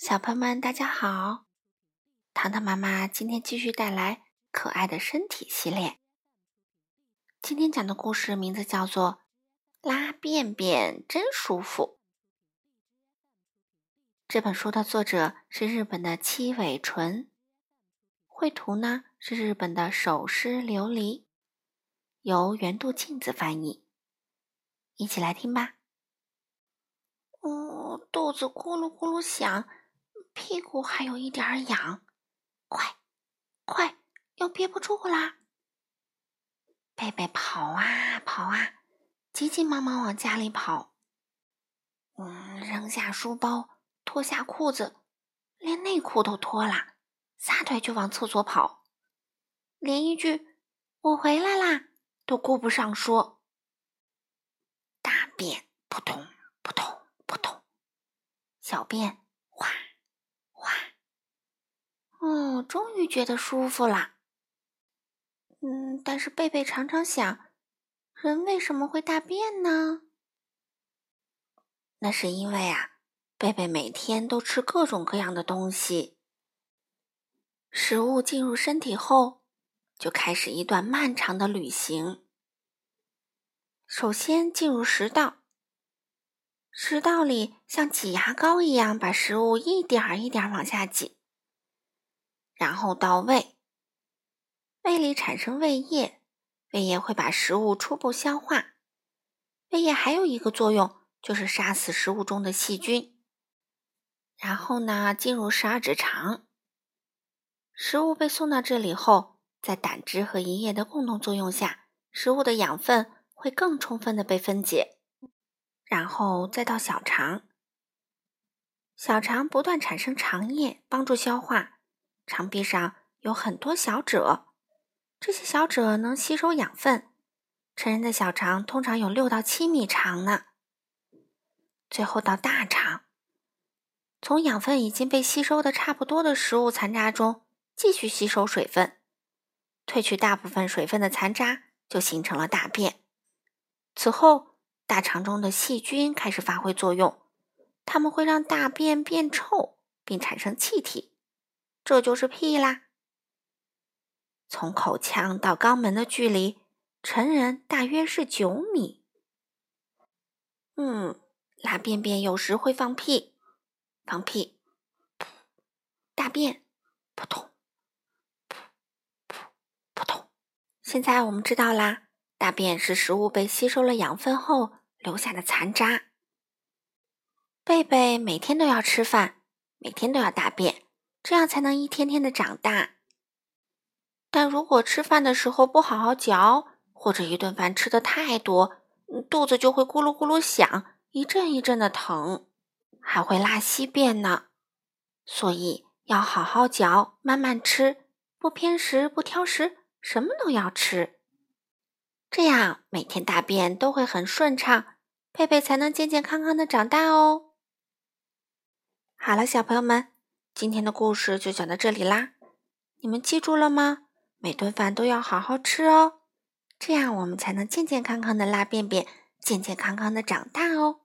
小朋友们，大家好！糖糖妈妈今天继续带来可爱的身体系列。今天讲的故事名字叫做《拉便便真舒服》。这本书的作者是日本的七尾纯，绘图呢是日本的手诗琉璃，由原度镜子翻译。一起来听吧。哦，肚子咕噜咕噜响。屁股还有一点痒，快，快，要憋不住啦！贝贝跑啊跑啊，急急忙忙往家里跑。嗯，扔下书包，脱下裤子，连内裤都脱了，撒腿就往厕所跑，连一句“我回来啦”都顾不上说。大便扑通扑通扑通，小便。哦，终于觉得舒服啦。嗯，但是贝贝常常想，人为什么会大便呢？那是因为啊，贝贝每天都吃各种各样的东西，食物进入身体后，就开始一段漫长的旅行。首先进入食道，食道里像挤牙膏一样，把食物一点儿一点儿往下挤。然后到胃，胃里产生胃液，胃液会把食物初步消化。胃液还有一个作用，就是杀死食物中的细菌。然后呢，进入十二指肠，食物被送到这里后，在胆汁和胰液的共同作用下，食物的养分会更充分的被分解。然后再到小肠，小肠不断产生肠液，帮助消化。肠壁上有很多小褶，这些小褶能吸收养分。成人的小肠通常有六到七米长呢。最后到大肠，从养分已经被吸收的差不多的食物残渣中继续吸收水分，褪去大部分水分的残渣就形成了大便。此后，大肠中的细菌开始发挥作用，它们会让大便变臭，并产生气体。这就是屁啦！从口腔到肛门的距离，成人大约是九米。嗯，拉便便有时会放屁，放屁，噗，大便，扑通，噗噗扑通。现在我们知道啦，大便是食物被吸收了养分后留下的残渣。贝贝每天都要吃饭，每天都要大便。这样才能一天天的长大。但如果吃饭的时候不好好嚼，或者一顿饭吃的太多，肚子就会咕噜咕噜响，一阵一阵的疼，还会拉稀便呢。所以要好好嚼，慢慢吃，不偏食，不挑食，什么都要吃。这样每天大便都会很顺畅，贝贝才能健健康康的长大哦。好了，小朋友们。今天的故事就讲到这里啦，你们记住了吗？每顿饭都要好好吃哦，这样我们才能健健康康的拉便便，健健康康的长大哦。